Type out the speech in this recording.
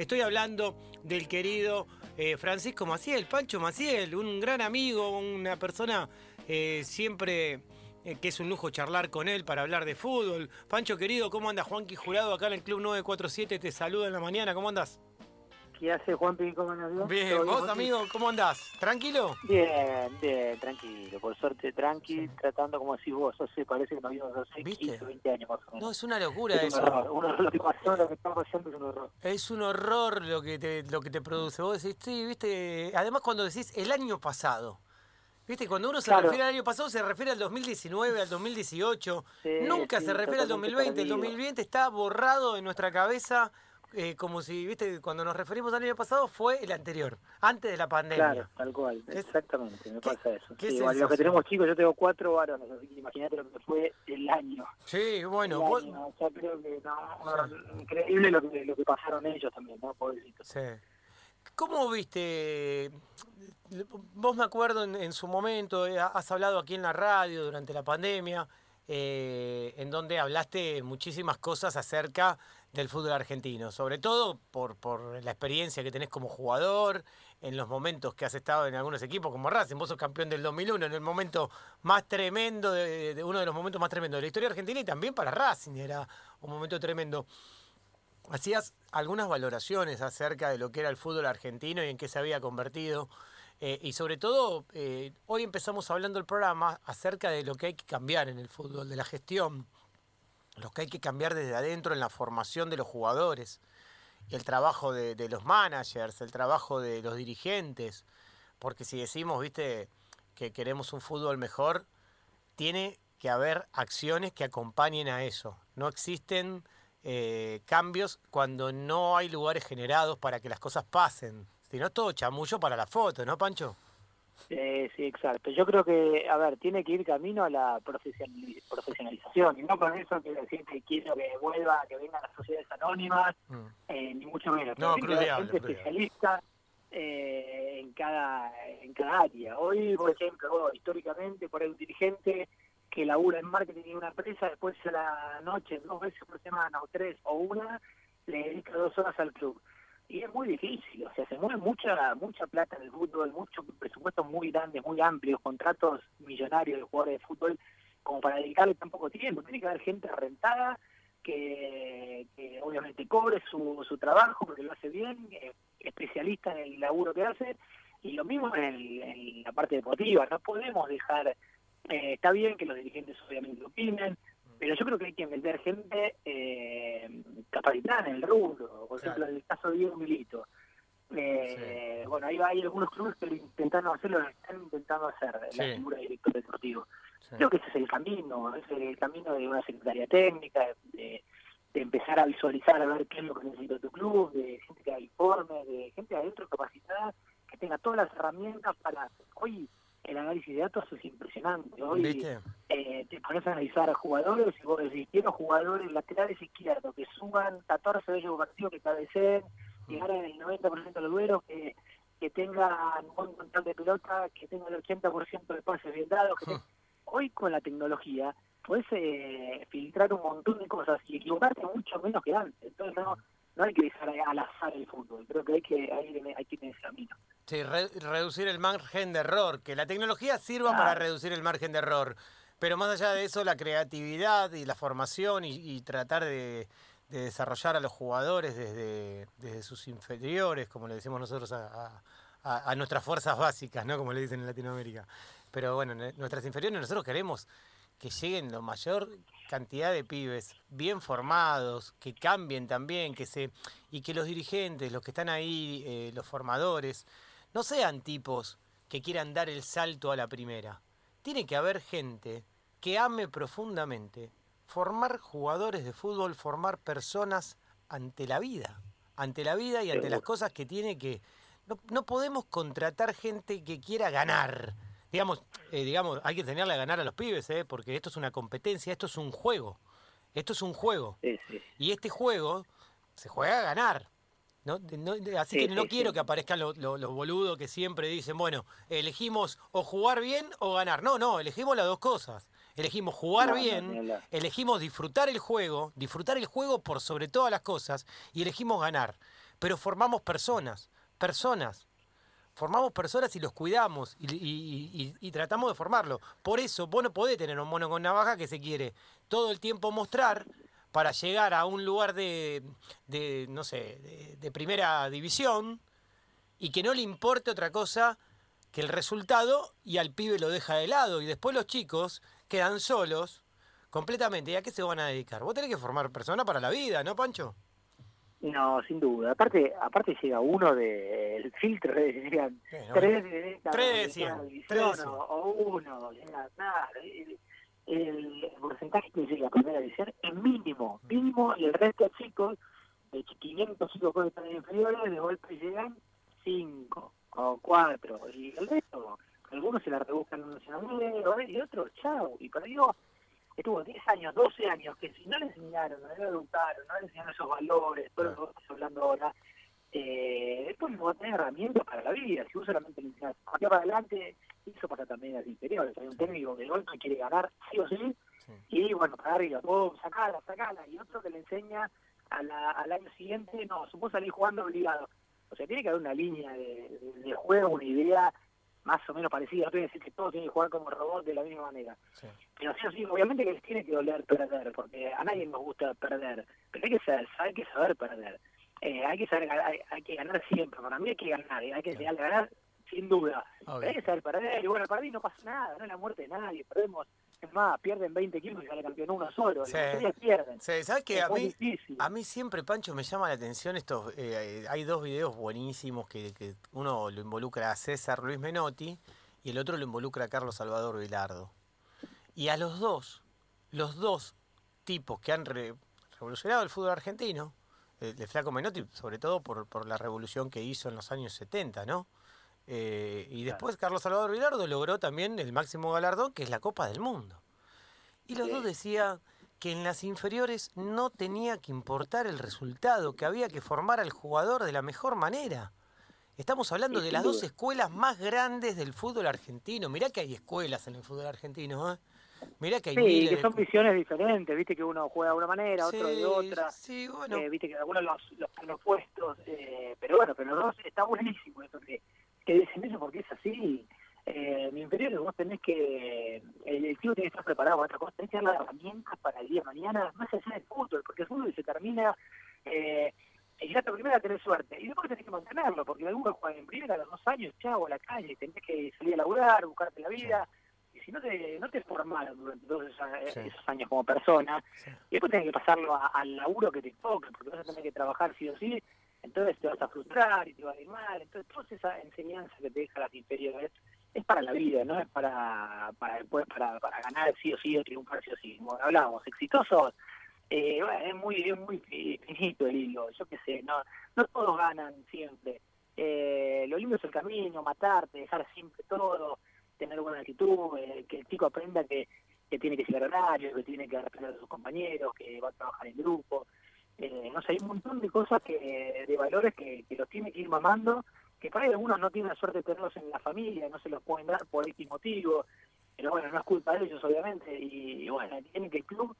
Estoy hablando del querido eh, Francisco Maciel, Pancho Maciel, un gran amigo, una persona eh, siempre eh, que es un lujo charlar con él para hablar de fútbol. Pancho querido, ¿cómo andas? Juanqui Jurado acá en el Club 947 te saluda en la mañana, ¿cómo andas? ¿Qué hace Juanpi? ¿Cómo andas? Bien, vos amigo, ¿cómo andás? ¿Tranquilo? Bien, bien, tranquilo, por suerte tranqui, tratando como decís vos, sé, parece que nos vimos hace 15, 20 años más o menos. No, es una locura es eso. Un horror. Uno, lo que pasó, lo que está pasando es un horror. Es un horror lo que te, lo que te produce. Vos decís, sí, viste, además cuando decís el año pasado, Viste, cuando uno se refiere al año pasado, se refiere al 2019, al 2018. Nunca se refiere al 2020. El 2020 está borrado en nuestra cabeza eh, como si, viste, cuando nos referimos al año pasado fue el anterior, antes de la pandemia. Claro, tal cual, exactamente, me pasa eso. Sí, los que tenemos chicos, yo tengo cuatro varones, así que imagínate lo que fue el año. Sí, bueno. vos... yo creo que no, increíble lo que, lo que pasaron ellos también, ¿no? Pobrecitos. Sí. ¿Cómo viste? Vos me acuerdo en, en, su momento, eh, has hablado aquí en la radio durante la pandemia, eh, en donde hablaste muchísimas cosas acerca del fútbol argentino, sobre todo por, la experiencia que tenés como jugador, en los momentos que has estado en algunos equipos como Racing, vos sos campeón del 2001, en el momento más tremendo, de, uno de los momentos más tremendos de la historia argentina y también para Racing era un momento tremendo. Hacías algunas valoraciones acerca de lo que era el fútbol argentino y en qué se había convertido. Eh, y sobre todo, eh, hoy empezamos hablando el programa acerca de lo que hay que cambiar en el fútbol, de la gestión, lo que hay que cambiar desde adentro en la formación de los jugadores, el trabajo de, los managers, el trabajo de los dirigentes, porque si decimos, viste, que queremos un fútbol mejor, tiene que haber acciones que acompañen a eso. No existen eh, cambios cuando no hay lugares generados para que las cosas pasen. Si no, todo chamullo para la foto, ¿no, Pancho? Eh, sí, exacto. Yo creo que, a ver, tiene que ir camino a la profesionalización, y no con eso que decir que quiero que vuelva, que vengan las sociedades anónimas, mm. eh, ni mucho menos. No, crucial, gente especialista eh, en cada en cada área. Hoy, por ejemplo, históricamente, por ahí un dirigente que labura en marketing en una empresa, después a la noche, dos veces por semana, o tres, o una, le dedica dos horas al club y es muy difícil, o sea, se mueve mucha mucha plata en el fútbol, muchos presupuestos muy grandes, muy amplios, contratos millonarios de jugadores de fútbol, como para dedicarle tan poco tiempo. Tiene que haber gente rentada que, obviamente cobre su, su trabajo porque lo hace bien, especialista en el laburo que hace, y lo mismo en, la parte deportiva. No podemos dejar, eh, está bien que los dirigentes obviamente opinen, pero yo creo que hay que meter gente eh, capacitada en el rubro, por ejemplo, en el caso de Diego Milito. Eh, Bueno, ahí hay algunos clubes que lo intentaron hacerlo, lo están intentando hacer, la figura de director deportivo. Creo que ese es el camino, es el camino de una secretaria técnica, de, de empezar a visualizar, a ver qué es lo que necesita tu club, de gente que haga informes, de gente adentro capacitada, que tenga todas las herramientas para... Hoy análisis de datos es impresionante. Hoy eh, te pones a analizar a jugadores y vos decís, quiero jugadores laterales izquierdos que suban 14 de ellos partidos que cabeceen, llegar en el 90% de los duelos, que, que tengan un buen control de pelota, que tengan el 80% de pases bien dados. Que Hoy con la tecnología puedes eh, filtrar un montón de cosas y equivocarte mucho menos que antes. Entonces no, no hay que dejar al azar el fútbol, creo que hay que, hay, hay que tener ese camino. Sí, reducir el margen de error, que la tecnología sirva para reducir el margen de error, pero más allá de eso, la creatividad y la formación y, tratar de, desarrollar a los jugadores desde, desde sus inferiores, como le decimos nosotros a, a, nuestras fuerzas básicas, ¿no? Como le dicen en Latinoamérica. Pero bueno, nuestras inferiores nosotros queremos que lleguen la mayor cantidad de pibes bien formados, que cambien también, que se y que los dirigentes, los que están ahí, eh, los formadores, no sean tipos que quieran dar el salto a la primera. Tiene que haber gente que ame profundamente formar jugadores de fútbol, formar personas ante la vida, ante la vida y ante las cosas que tiene que... No, no podemos contratar gente que quiera ganar. Digamos, eh, digamos, hay que enseñarle a ganar a los pibes, ¿eh? porque esto es una competencia, esto es un juego. Esto es un juego. Y este juego se juega a ganar. ¿No? así que no quiero que aparezcan los, boludos que siempre dicen, bueno, elegimos o jugar bien o ganar. No, no, elegimos las dos cosas. Elegimos jugar bien, elegimos disfrutar el juego, disfrutar el juego por sobre todas las cosas y elegimos ganar. pero formamos personas, personas. Formamos personas y los cuidamos y, tratamos de formarlo. Por eso vos no podés tener un mono con navaja que se quiere todo el tiempo mostrar para llegar a un lugar de, de no sé, de primera división y que no le importe otra cosa que el resultado y al pibe lo deja de lado y después los chicos quedan solos completamente. ¿Y a qué se van a dedicar? Vos tenés que formar persona para la vida, ¿no, Pancho? No, sin duda. Aparte, aparte llega uno del de, filtro, tres de tres, tres, o, uno, nada. El, porcentaje que llega a primera división es mínimo, mínimo, y el resto de chicos, de 500 chicos que están inferiores, de golpe llegan cinco o cuatro, y el resto, algunos se la rebuscan en un y otros, chao, y perdió estuvo 10 años, 12 años, que si no le enseñaron, no le educaron, no le enseñaron esos valores, todo lo que estás hablando ahora, eh, después no va a tener herramientas para la vida. Si vos solamente le enseñas aquí para adelante, eso para también las inferiores. Hay un técnico que el golpe quiere ganar sí o sí, y bueno, para arriba, oh, sacala, sacala, y otro que le enseña a la, al año siguiente, no, supongo salir jugando obligado. O sea, tiene que haber una línea de, de juego, una idea más o menos parecido. No quiere decir que todos tienen que jugar como robot de la misma manera. Pero sí, sí, obviamente que les tiene que doler perder, porque a nadie nos gusta perder. Pero hay que saber, hay que saber perder. Eh, hay que saber, hay, que ganar siempre. Para mí hay que ganar, hay que ganar sin duda. que saber perder. Y bueno, para mí no pasa nada, no es la muerte de nadie. Perdemos es más, pierden 20 kilos y sale campeón uno solo. Sí. pierden. Sí, ¿sabes qué? A mí, a mí siempre, Pancho, me llama la atención estos... Eh, hay dos videos buenísimos que, que, uno lo involucra a César Luis Menotti y el otro lo involucra a Carlos Salvador Vilardo. Y a los dos, los dos tipos que han revolucionado el fútbol argentino, el de Flaco Menotti, sobre todo por, por la revolución que hizo en los años 70, ¿no? Eh, y después Carlos Salvador Vilardo logró también el máximo galardón, que es la Copa del Mundo. Y los dos decían que en las inferiores no tenía que importar el resultado, que había que formar al jugador de la mejor manera. Estamos hablando de las dos escuelas más grandes del fútbol argentino. Mirá que hay escuelas en el fútbol argentino, ¿eh? Mirá que hay sí, que son visiones diferentes, viste que uno juega de una manera, otro de otra. Sí, bueno. Eh, viste que algunos los, los, opuestos, eh, pero bueno, pero los dos está buenísimo eso que que dicen eso porque es así. Eh, mi inferior vos tenés que, el, equipo tiene que estar preparado para otra cosa, tenés que dar las herramientas para el día de mañana, más allá del fútbol, porque el fútbol se termina, eh, y ya te primera tenés suerte, y después tenés que mantenerlo, porque algunos juegan en primera a los dos años, chavo, a la calle, tenés que salir a laburar, buscarte la vida, y si no te, no te formaron durante todos esos, años como persona, y después tenés que pasarlo al laburo que te toque, porque vas a tener que trabajar sí o sí, entonces te vas a frustrar y te va a ir mal. Entonces, toda esa enseñanza que te deja las inferiores es para la vida, no es para para después para, para ganar sí o sí o triunfar sí o sí. Como hablábamos, exitosos, eh, bueno, es muy es muy finito el hilo, yo qué sé, no no todos ganan siempre. Eh, lo lindo es el camino, matarte, dejar siempre todo, tener buena actitud, eh, que el chico aprenda que, que tiene que ser horario, que tiene que respetar a sus compañeros, que va a trabajar en grupo. Eh, no sé, hay un montón de cosas que de valores que, los tiene que ir mamando, que para algunos no tienen la suerte de tenerlos en la familia, no se los pueden dar por X motivo, pero bueno, no es culpa de ellos obviamente, y, bueno, tienen que el club